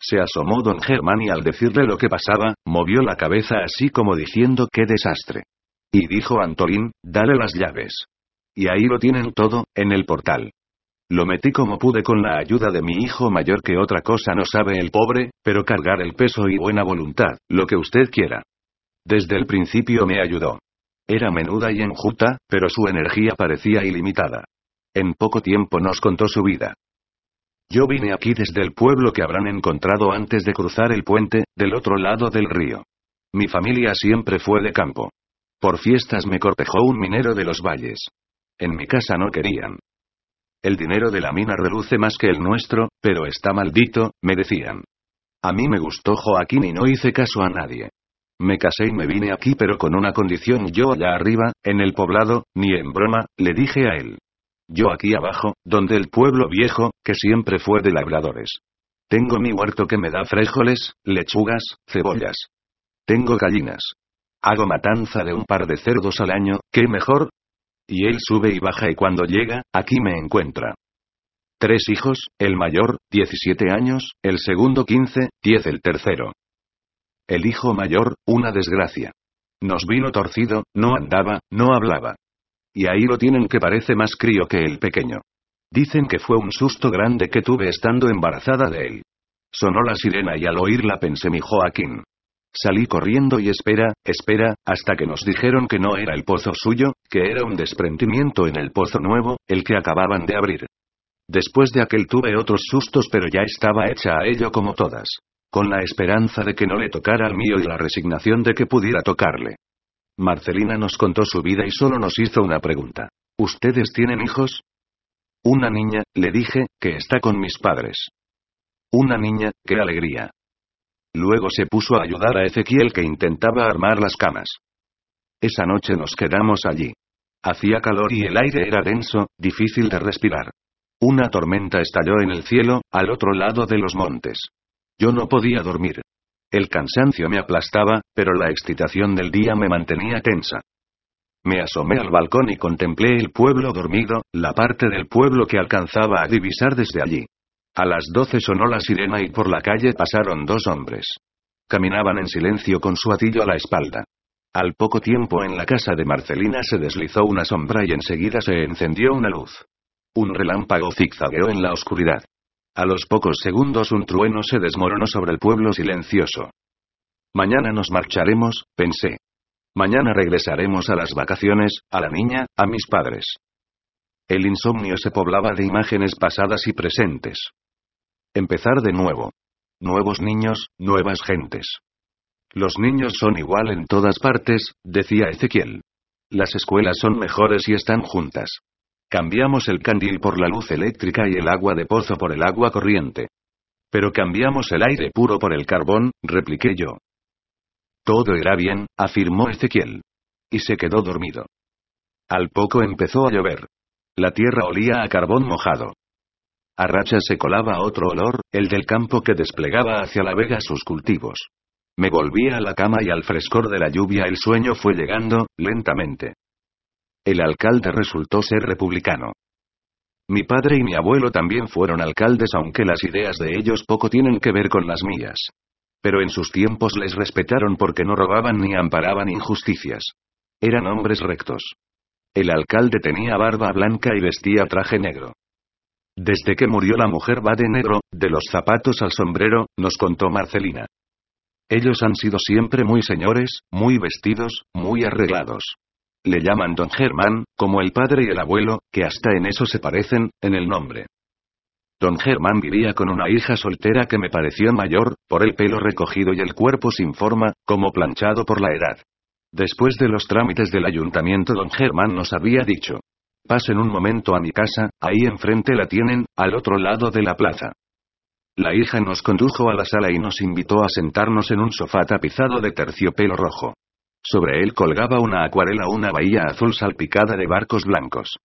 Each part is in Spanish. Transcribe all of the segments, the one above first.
Se asomó don Germán y al decirle lo que pasaba, movió la cabeza así como diciendo qué desastre. Y dijo Antolín, dale las llaves. Y ahí lo tienen todo, en el portal. Lo metí como pude con la ayuda de mi hijo mayor que otra cosa no sabe el pobre, pero cargar el peso y buena voluntad, lo que usted quiera. Desde el principio me ayudó. Era menuda y enjuta, pero su energía parecía ilimitada. En poco tiempo nos contó su vida. Yo vine aquí desde el pueblo que habrán encontrado antes de cruzar el puente, del otro lado del río. Mi familia siempre fue de campo. Por fiestas me cortejó un minero de los valles. En mi casa no querían. El dinero de la mina reluce más que el nuestro, pero está maldito, me decían. A mí me gustó Joaquín y no hice caso a nadie. Me casé y me vine aquí pero con una condición yo allá arriba, en el poblado, ni en broma, le dije a él. Yo aquí abajo, donde el pueblo viejo, que siempre fue de labradores. Tengo mi huerto que me da frijoles, lechugas, cebollas. Tengo gallinas. Hago matanza de un par de cerdos al año, ¿qué mejor? Y él sube y baja y cuando llega, aquí me encuentra. Tres hijos, el mayor, 17 años, el segundo 15, 10 el tercero. El hijo mayor, una desgracia. Nos vino torcido, no andaba, no hablaba. Y ahí lo tienen que parece más crío que el pequeño. Dicen que fue un susto grande que tuve estando embarazada de él. Sonó la sirena y al oírla pensé mi Joaquín. Salí corriendo y espera, espera, hasta que nos dijeron que no era el pozo suyo, que era un desprendimiento en el pozo nuevo, el que acababan de abrir. Después de aquel tuve otros sustos pero ya estaba hecha a ello como todas. Con la esperanza de que no le tocara al mío y la resignación de que pudiera tocarle. Marcelina nos contó su vida y solo nos hizo una pregunta. ¿Ustedes tienen hijos? Una niña, le dije, que está con mis padres. Una niña, qué alegría. Luego se puso a ayudar a Ezequiel que intentaba armar las camas. Esa noche nos quedamos allí. Hacía calor y el aire era denso, difícil de respirar. Una tormenta estalló en el cielo, al otro lado de los montes. Yo no podía dormir. El cansancio me aplastaba, pero la excitación del día me mantenía tensa. Me asomé al balcón y contemplé el pueblo dormido, la parte del pueblo que alcanzaba a divisar desde allí. A las doce sonó la sirena y por la calle pasaron dos hombres. Caminaban en silencio con su atillo a la espalda. Al poco tiempo en la casa de Marcelina se deslizó una sombra y enseguida se encendió una luz. Un relámpago zigzagueó en la oscuridad. A los pocos segundos un trueno se desmoronó sobre el pueblo silencioso. Mañana nos marcharemos, pensé. Mañana regresaremos a las vacaciones, a la niña, a mis padres. El insomnio se poblaba de imágenes pasadas y presentes. Empezar de nuevo. Nuevos niños, nuevas gentes. Los niños son igual en todas partes, decía Ezequiel. Las escuelas son mejores y están juntas. Cambiamos el candil por la luz eléctrica y el agua de pozo por el agua corriente. Pero cambiamos el aire puro por el carbón, repliqué yo. Todo irá bien, afirmó Ezequiel. Y se quedó dormido. Al poco empezó a llover. La tierra olía a carbón mojado. A rachas se colaba otro olor, el del campo que desplegaba hacia la vega sus cultivos. Me volví a la cama y al frescor de la lluvia el sueño fue llegando, lentamente. El alcalde resultó ser republicano. Mi padre y mi abuelo también fueron alcaldes aunque las ideas de ellos poco tienen que ver con las mías. Pero en sus tiempos les respetaron porque no robaban ni amparaban injusticias. Eran hombres rectos. El alcalde tenía barba blanca y vestía traje negro. Desde que murió la mujer va de negro, de los zapatos al sombrero, nos contó Marcelina. Ellos han sido siempre muy señores, muy vestidos, muy arreglados. Le llaman don Germán, como el padre y el abuelo, que hasta en eso se parecen, en el nombre. Don Germán vivía con una hija soltera que me pareció mayor, por el pelo recogido y el cuerpo sin forma, como planchado por la edad. Después de los trámites del ayuntamiento, don Germán nos había dicho. Pasen un momento a mi casa, ahí enfrente la tienen, al otro lado de la plaza. La hija nos condujo a la sala y nos invitó a sentarnos en un sofá tapizado de terciopelo rojo. Sobre él colgaba una acuarela una bahía azul salpicada de barcos blancos.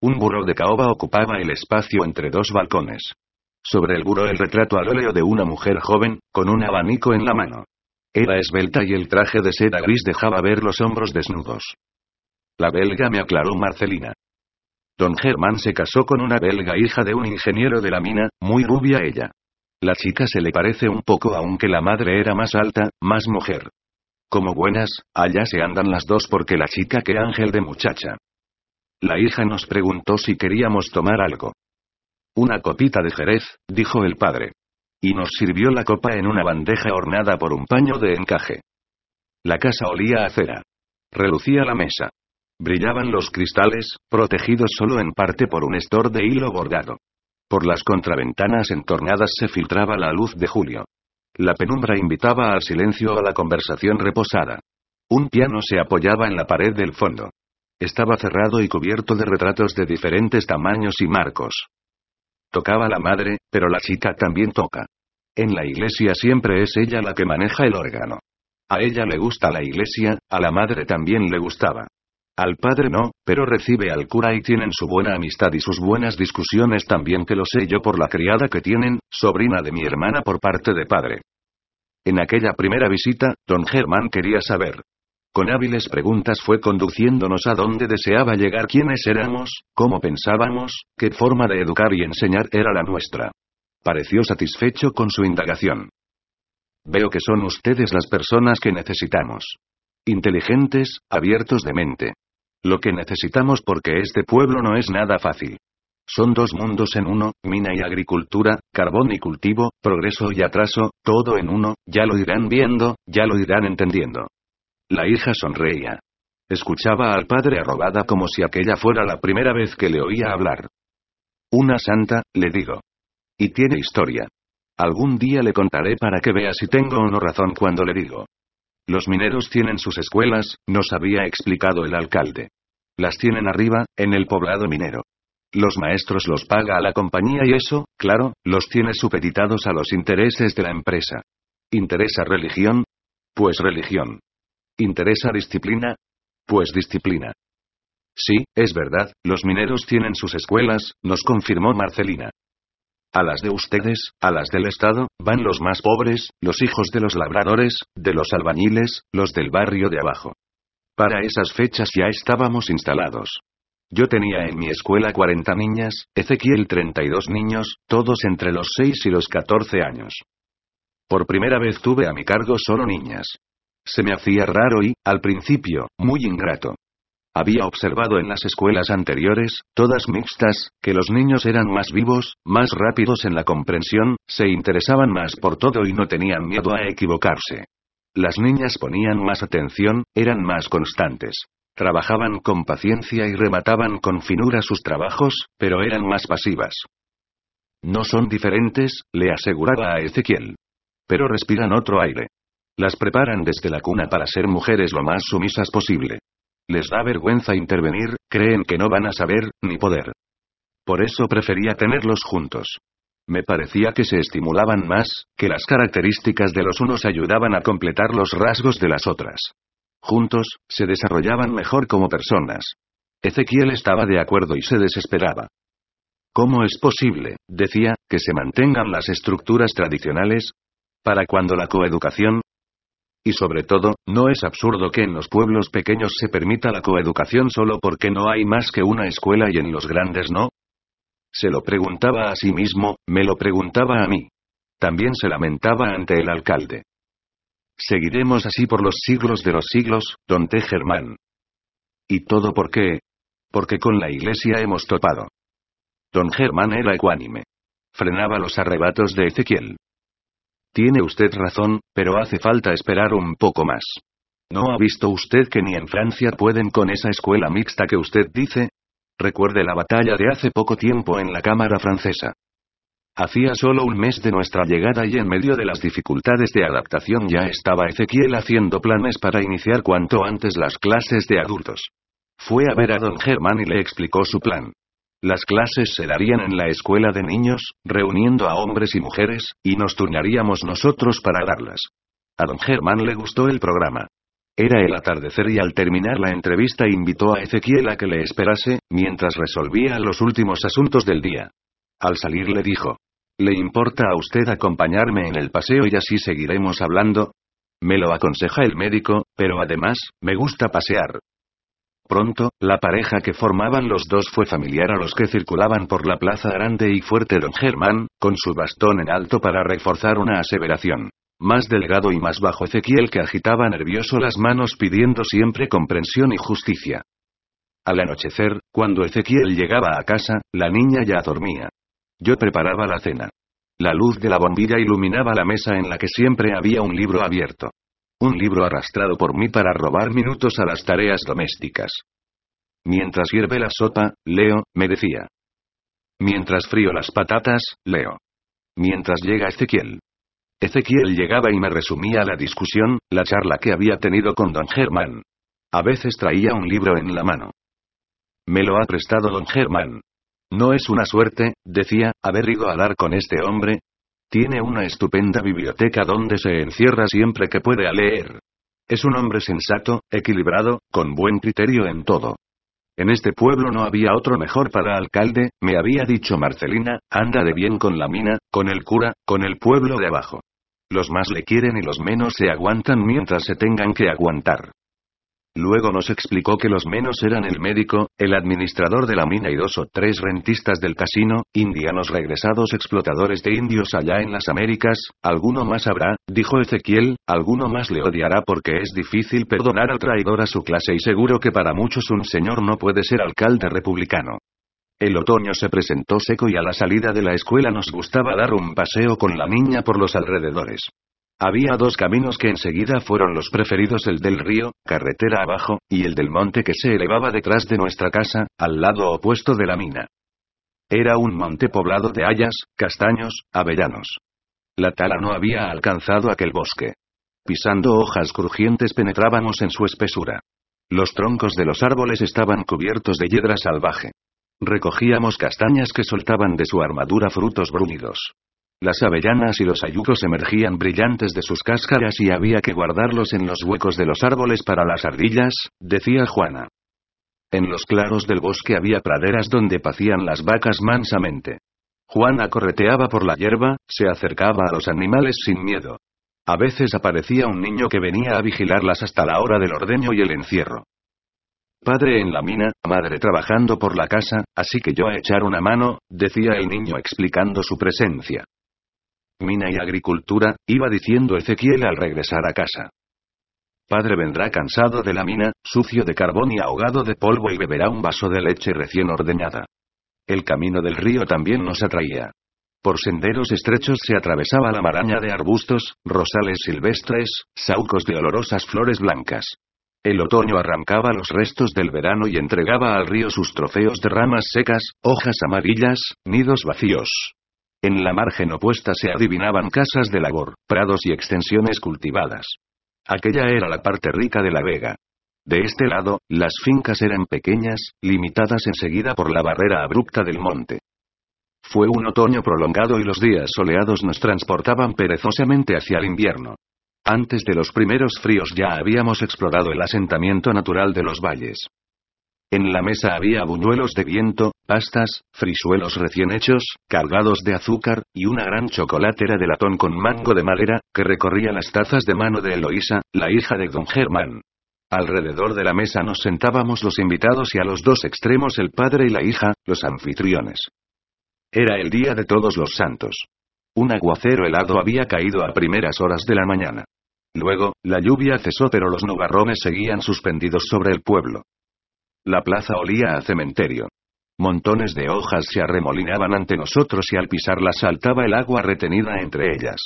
Un burro de caoba ocupaba el espacio entre dos balcones. Sobre el burro el retrato al óleo de una mujer joven, con un abanico en la mano. Era esbelta y el traje de seda gris dejaba ver los hombros desnudos. La belga me aclaró Marcelina. Don Germán se casó con una belga hija de un ingeniero de la mina, muy rubia ella. La chica se le parece un poco aunque la madre era más alta, más mujer. Como buenas, allá se andan las dos porque la chica que ángel de muchacha. La hija nos preguntó si queríamos tomar algo. Una copita de Jerez, dijo el padre. Y nos sirvió la copa en una bandeja ornada por un paño de encaje. La casa olía a cera. Relucía la mesa. Brillaban los cristales, protegidos solo en parte por un estor de hilo bordado. Por las contraventanas entornadas se filtraba la luz de julio. La penumbra invitaba al silencio a la conversación reposada. Un piano se apoyaba en la pared del fondo. Estaba cerrado y cubierto de retratos de diferentes tamaños y marcos. Tocaba la madre, pero la chica también toca. En la iglesia siempre es ella la que maneja el órgano. A ella le gusta la iglesia, a la madre también le gustaba. Al padre no, pero recibe al cura y tienen su buena amistad y sus buenas discusiones también que lo sé yo por la criada que tienen, sobrina de mi hermana por parte de padre. En aquella primera visita, don Germán quería saber, con hábiles preguntas fue conduciéndonos a donde deseaba llegar quiénes éramos, cómo pensábamos, qué forma de educar y enseñar era la nuestra. Pareció satisfecho con su indagación. Veo que son ustedes las personas que necesitamos. Inteligentes, abiertos de mente. Lo que necesitamos porque este pueblo no es nada fácil. Son dos mundos en uno, mina y agricultura, carbón y cultivo, progreso y atraso, todo en uno, ya lo irán viendo, ya lo irán entendiendo. La hija sonreía. Escuchaba al padre arrobada como si aquella fuera la primera vez que le oía hablar. Una santa, le digo. Y tiene historia. Algún día le contaré para que vea si tengo o no razón cuando le digo. Los mineros tienen sus escuelas, nos había explicado el alcalde. Las tienen arriba, en el poblado minero. Los maestros los paga a la compañía y eso, claro, los tiene supeditados a los intereses de la empresa. ¿Interesa religión? Pues religión. ¿Interesa disciplina? Pues disciplina. Sí, es verdad, los mineros tienen sus escuelas, nos confirmó Marcelina. A las de ustedes, a las del Estado, van los más pobres, los hijos de los labradores, de los albañiles, los del barrio de abajo. Para esas fechas ya estábamos instalados. Yo tenía en mi escuela 40 niñas, Ezequiel 32 niños, todos entre los 6 y los 14 años. Por primera vez tuve a mi cargo solo niñas. Se me hacía raro y, al principio, muy ingrato. Había observado en las escuelas anteriores, todas mixtas, que los niños eran más vivos, más rápidos en la comprensión, se interesaban más por todo y no tenían miedo a equivocarse. Las niñas ponían más atención, eran más constantes. Trabajaban con paciencia y remataban con finura sus trabajos, pero eran más pasivas. No son diferentes, le aseguraba a Ezequiel. Pero respiran otro aire. Las preparan desde la cuna para ser mujeres lo más sumisas posible. Les da vergüenza intervenir, creen que no van a saber, ni poder. Por eso prefería tenerlos juntos. Me parecía que se estimulaban más, que las características de los unos ayudaban a completar los rasgos de las otras. Juntos, se desarrollaban mejor como personas. Ezequiel estaba de acuerdo y se desesperaba. ¿Cómo es posible, decía, que se mantengan las estructuras tradicionales? Para cuando la coeducación, y sobre todo, ¿no es absurdo que en los pueblos pequeños se permita la coeducación solo porque no hay más que una escuela y en los grandes no? Se lo preguntaba a sí mismo, me lo preguntaba a mí. También se lamentaba ante el alcalde. Seguiremos así por los siglos de los siglos, don T. Germán. ¿Y todo por qué? Porque con la iglesia hemos topado. Don Germán era ecuánime. Frenaba los arrebatos de Ezequiel. Tiene usted razón, pero hace falta esperar un poco más. ¿No ha visto usted que ni en Francia pueden con esa escuela mixta que usted dice? Recuerde la batalla de hace poco tiempo en la Cámara francesa. Hacía solo un mes de nuestra llegada y en medio de las dificultades de adaptación ya estaba Ezequiel haciendo planes para iniciar cuanto antes las clases de adultos. Fue a ver a don Germán y le explicó su plan. Las clases se darían en la escuela de niños, reuniendo a hombres y mujeres, y nos turnaríamos nosotros para darlas. A don Germán le gustó el programa. Era el atardecer y al terminar la entrevista invitó a Ezequiel a que le esperase, mientras resolvía los últimos asuntos del día. Al salir le dijo, ¿Le importa a usted acompañarme en el paseo y así seguiremos hablando? Me lo aconseja el médico, pero además, me gusta pasear. Pronto, la pareja que formaban los dos fue familiar a los que circulaban por la plaza grande y fuerte don Germán, con su bastón en alto para reforzar una aseveración. Más delgado y más bajo Ezequiel que agitaba nervioso las manos pidiendo siempre comprensión y justicia. Al anochecer, cuando Ezequiel llegaba a casa, la niña ya dormía. Yo preparaba la cena. La luz de la bombilla iluminaba la mesa en la que siempre había un libro abierto. Un libro arrastrado por mí para robar minutos a las tareas domésticas. Mientras hierve la sopa, leo, me decía. Mientras frío las patatas, leo. Mientras llega Ezequiel. Ezequiel llegaba y me resumía la discusión, la charla que había tenido con don Germán. A veces traía un libro en la mano. Me lo ha prestado don Germán. No es una suerte, decía, haber ido a dar con este hombre. Tiene una estupenda biblioteca donde se encierra siempre que puede a leer. Es un hombre sensato, equilibrado, con buen criterio en todo. En este pueblo no había otro mejor para alcalde, me había dicho Marcelina, anda de bien con la mina, con el cura, con el pueblo de abajo. Los más le quieren y los menos se aguantan mientras se tengan que aguantar. Luego nos explicó que los menos eran el médico, el administrador de la mina y dos o tres rentistas del casino, indianos regresados explotadores de indios allá en las Américas, alguno más habrá, dijo Ezequiel, alguno más le odiará porque es difícil perdonar al traidor a su clase y seguro que para muchos un señor no puede ser alcalde republicano. El otoño se presentó seco y a la salida de la escuela nos gustaba dar un paseo con la niña por los alrededores. Había dos caminos que enseguida fueron los preferidos, el del río, carretera abajo, y el del monte que se elevaba detrás de nuestra casa, al lado opuesto de la mina. Era un monte poblado de hayas, castaños, avellanos. La tala no había alcanzado aquel bosque. Pisando hojas crujientes penetrábamos en su espesura. Los troncos de los árboles estaban cubiertos de hiedra salvaje. Recogíamos castañas que soltaban de su armadura frutos bruñidos. Las avellanas y los ayucos emergían brillantes de sus cáscaras y había que guardarlos en los huecos de los árboles para las ardillas, decía Juana. En los claros del bosque había praderas donde pacían las vacas mansamente. Juana correteaba por la hierba, se acercaba a los animales sin miedo. A veces aparecía un niño que venía a vigilarlas hasta la hora del ordeño y el encierro. Padre en la mina, madre trabajando por la casa, así que yo a echar una mano, decía el niño explicando su presencia mina y agricultura, iba diciendo Ezequiel al regresar a casa. Padre vendrá cansado de la mina, sucio de carbón y ahogado de polvo y beberá un vaso de leche recién ordeñada. El camino del río también nos atraía. Por senderos estrechos se atravesaba la maraña de arbustos, rosales silvestres, saucos de olorosas flores blancas. El otoño arrancaba los restos del verano y entregaba al río sus trofeos de ramas secas, hojas amarillas, nidos vacíos. En la margen opuesta se adivinaban casas de labor, prados y extensiones cultivadas. Aquella era la parte rica de la vega. De este lado, las fincas eran pequeñas, limitadas enseguida por la barrera abrupta del monte. Fue un otoño prolongado y los días soleados nos transportaban perezosamente hacia el invierno. Antes de los primeros fríos ya habíamos explorado el asentamiento natural de los valles. En la mesa había buñuelos de viento, pastas, frisuelos recién hechos, cargados de azúcar, y una gran chocolatera de latón con mango de madera, que recorría las tazas de mano de Eloísa, la hija de don Germán. Alrededor de la mesa nos sentábamos los invitados y a los dos extremos el padre y la hija, los anfitriones. Era el día de todos los santos. Un aguacero helado había caído a primeras horas de la mañana. Luego, la lluvia cesó pero los nubarrones seguían suspendidos sobre el pueblo. La plaza olía a cementerio. Montones de hojas se arremolinaban ante nosotros y al pisarlas saltaba el agua retenida entre ellas.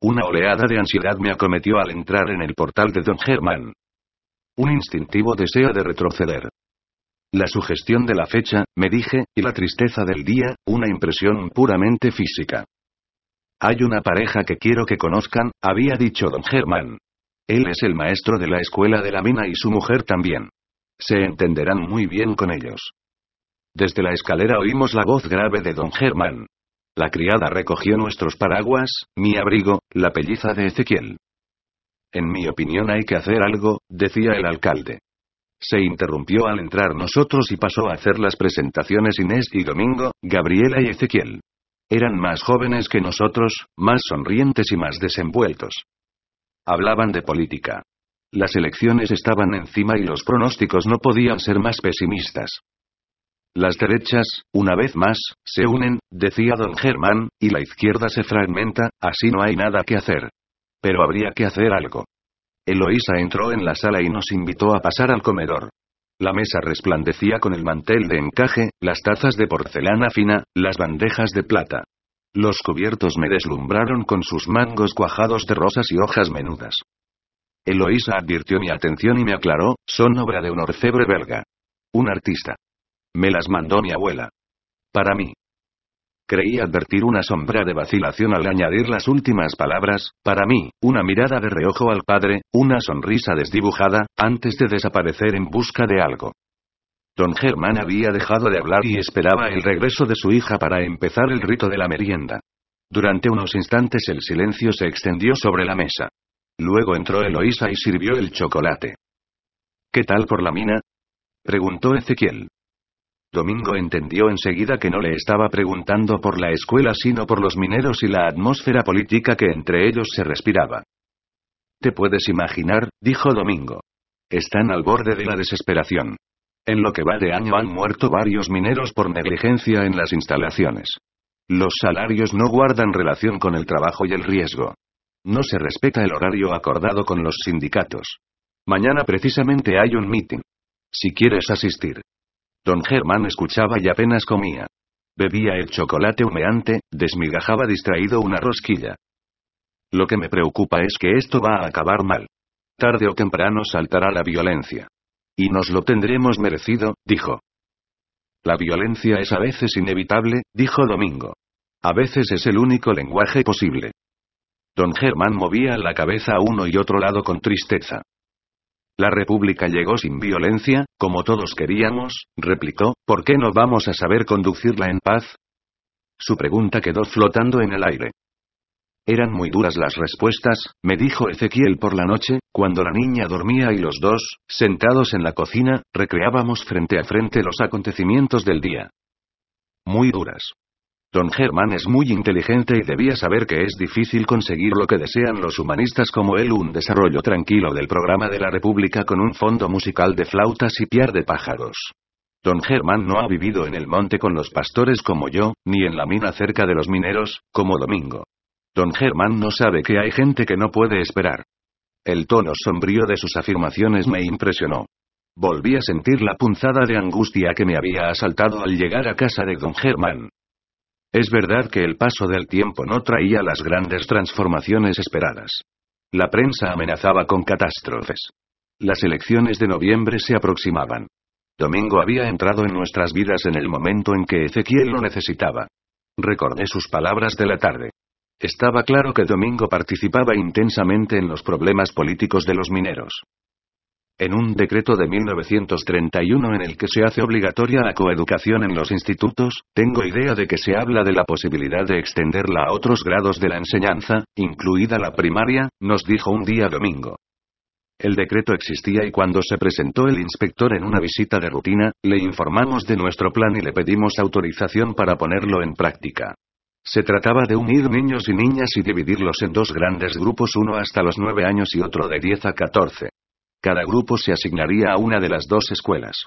Una oleada de ansiedad me acometió al entrar en el portal de don Germán. Un instintivo deseo de retroceder. La sugestión de la fecha, me dije, y la tristeza del día, una impresión puramente física. Hay una pareja que quiero que conozcan, había dicho don Germán. Él es el maestro de la escuela de la mina y su mujer también. Se entenderán muy bien con ellos. Desde la escalera oímos la voz grave de don Germán. La criada recogió nuestros paraguas, mi abrigo, la pelliza de Ezequiel. En mi opinión hay que hacer algo, decía el alcalde. Se interrumpió al entrar nosotros y pasó a hacer las presentaciones Inés y Domingo, Gabriela y Ezequiel. Eran más jóvenes que nosotros, más sonrientes y más desenvueltos. Hablaban de política. Las elecciones estaban encima y los pronósticos no podían ser más pesimistas. Las derechas, una vez más, se unen, decía don Germán, y la izquierda se fragmenta, así no hay nada que hacer. Pero habría que hacer algo. Eloísa entró en la sala y nos invitó a pasar al comedor. La mesa resplandecía con el mantel de encaje, las tazas de porcelana fina, las bandejas de plata. Los cubiertos me deslumbraron con sus mangos cuajados de rosas y hojas menudas. Eloísa advirtió mi atención y me aclaró, son obra de un orfebre belga. Un artista. Me las mandó mi abuela. Para mí. Creí advertir una sombra de vacilación al añadir las últimas palabras, para mí, una mirada de reojo al padre, una sonrisa desdibujada, antes de desaparecer en busca de algo. Don Germán había dejado de hablar y esperaba el regreso de su hija para empezar el rito de la merienda. Durante unos instantes el silencio se extendió sobre la mesa. Luego entró Eloísa y sirvió el chocolate. ¿Qué tal por la mina? preguntó Ezequiel. Domingo entendió enseguida que no le estaba preguntando por la escuela sino por los mineros y la atmósfera política que entre ellos se respiraba. Te puedes imaginar, dijo Domingo. Están al borde de la desesperación. En lo que va de año han muerto varios mineros por negligencia en las instalaciones. Los salarios no guardan relación con el trabajo y el riesgo. No se respeta el horario acordado con los sindicatos. Mañana precisamente hay un meeting. Si quieres asistir. Don Germán escuchaba y apenas comía. Bebía el chocolate humeante, desmigajaba distraído una rosquilla. Lo que me preocupa es que esto va a acabar mal. Tarde o temprano saltará la violencia. Y nos lo tendremos merecido, dijo. La violencia es a veces inevitable, dijo Domingo. A veces es el único lenguaje posible. Don Germán movía la cabeza a uno y otro lado con tristeza. La República llegó sin violencia, como todos queríamos, replicó, ¿por qué no vamos a saber conducirla en paz? Su pregunta quedó flotando en el aire. Eran muy duras las respuestas, me dijo Ezequiel por la noche, cuando la niña dormía y los dos, sentados en la cocina, recreábamos frente a frente los acontecimientos del día. Muy duras. Don Germán es muy inteligente y debía saber que es difícil conseguir lo que desean los humanistas como él, un desarrollo tranquilo del programa de la República con un fondo musical de flautas y piar de pájaros. Don Germán no ha vivido en el monte con los pastores como yo, ni en la mina cerca de los mineros, como Domingo. Don Germán no sabe que hay gente que no puede esperar. El tono sombrío de sus afirmaciones me impresionó. Volví a sentir la punzada de angustia que me había asaltado al llegar a casa de don Germán. Es verdad que el paso del tiempo no traía las grandes transformaciones esperadas. La prensa amenazaba con catástrofes. Las elecciones de noviembre se aproximaban. Domingo había entrado en nuestras vidas en el momento en que Ezequiel lo necesitaba. Recordé sus palabras de la tarde. Estaba claro que Domingo participaba intensamente en los problemas políticos de los mineros en un decreto de 1931 en el que se hace obligatoria la coeducación en los institutos, tengo idea de que se habla de la posibilidad de extenderla a otros grados de la enseñanza, incluida la primaria, nos dijo un día domingo. El decreto existía y cuando se presentó el inspector en una visita de rutina, le informamos de nuestro plan y le pedimos autorización para ponerlo en práctica. Se trataba de unir niños y niñas y dividirlos en dos grandes grupos, uno hasta los nueve años y otro de 10 a 14. Cada grupo se asignaría a una de las dos escuelas.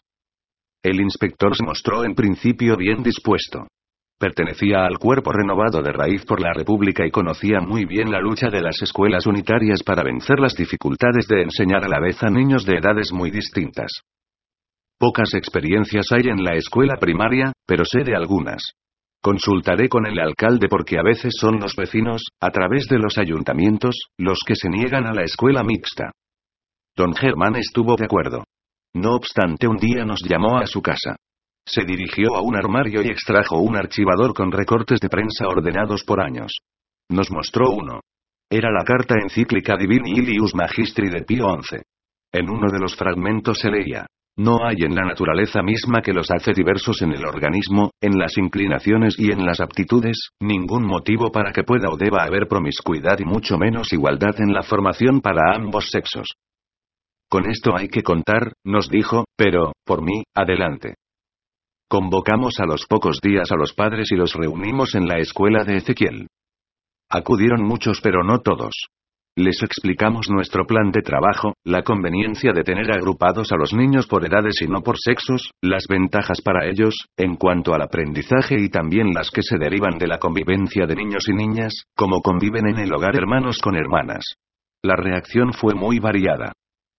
El inspector se mostró en principio bien dispuesto. Pertenecía al cuerpo renovado de raíz por la República y conocía muy bien la lucha de las escuelas unitarias para vencer las dificultades de enseñar a la vez a niños de edades muy distintas. Pocas experiencias hay en la escuela primaria, pero sé de algunas. Consultaré con el alcalde porque a veces son los vecinos, a través de los ayuntamientos, los que se niegan a la escuela mixta. Don Germán estuvo de acuerdo. No obstante, un día nos llamó a su casa. Se dirigió a un armario y extrajo un archivador con recortes de prensa ordenados por años. Nos mostró uno. Era la carta encíclica Divini Ilius Magistri de Pío XI. En uno de los fragmentos se leía. No hay en la naturaleza misma que los hace diversos en el organismo, en las inclinaciones y en las aptitudes, ningún motivo para que pueda o deba haber promiscuidad y mucho menos igualdad en la formación para ambos sexos. Con esto hay que contar, nos dijo, pero, por mí, adelante. Convocamos a los pocos días a los padres y los reunimos en la escuela de Ezequiel. Acudieron muchos pero no todos. Les explicamos nuestro plan de trabajo, la conveniencia de tener agrupados a los niños por edades y no por sexos, las ventajas para ellos, en cuanto al aprendizaje y también las que se derivan de la convivencia de niños y niñas, como conviven en el hogar hermanos con hermanas. La reacción fue muy variada.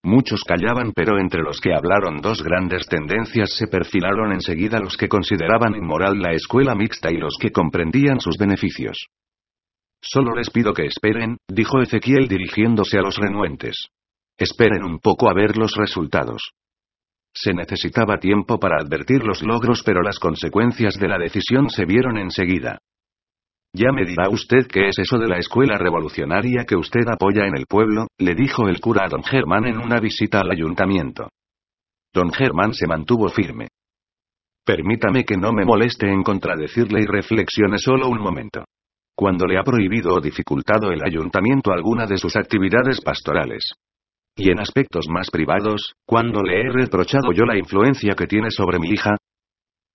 Muchos callaban pero entre los que hablaron dos grandes tendencias se perfilaron enseguida los que consideraban inmoral la escuela mixta y los que comprendían sus beneficios. Solo les pido que esperen, dijo Ezequiel dirigiéndose a los renuentes. Esperen un poco a ver los resultados. Se necesitaba tiempo para advertir los logros pero las consecuencias de la decisión se vieron enseguida. Ya me dirá usted qué es eso de la escuela revolucionaria que usted apoya en el pueblo, le dijo el cura a don Germán en una visita al ayuntamiento. Don Germán se mantuvo firme. Permítame que no me moleste en contradecirle y reflexione solo un momento. Cuando le ha prohibido o dificultado el ayuntamiento alguna de sus actividades pastorales. Y en aspectos más privados, cuando le he reprochado yo la influencia que tiene sobre mi hija.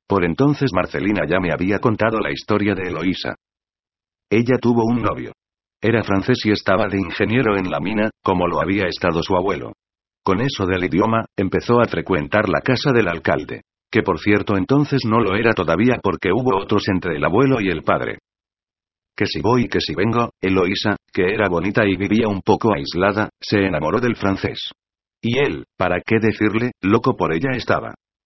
Por entonces Marcelina ya me había contado la historia de Eloísa. Ella tuvo un novio. Era francés y estaba de ingeniero en la mina, como lo había estado su abuelo. Con eso del idioma, empezó a frecuentar la casa del alcalde. Que por cierto entonces no lo era todavía porque hubo otros entre el abuelo y el padre. Que si voy que si vengo, Eloísa, que era bonita y vivía un poco aislada, se enamoró del francés. Y él, ¿para qué decirle, loco por ella estaba?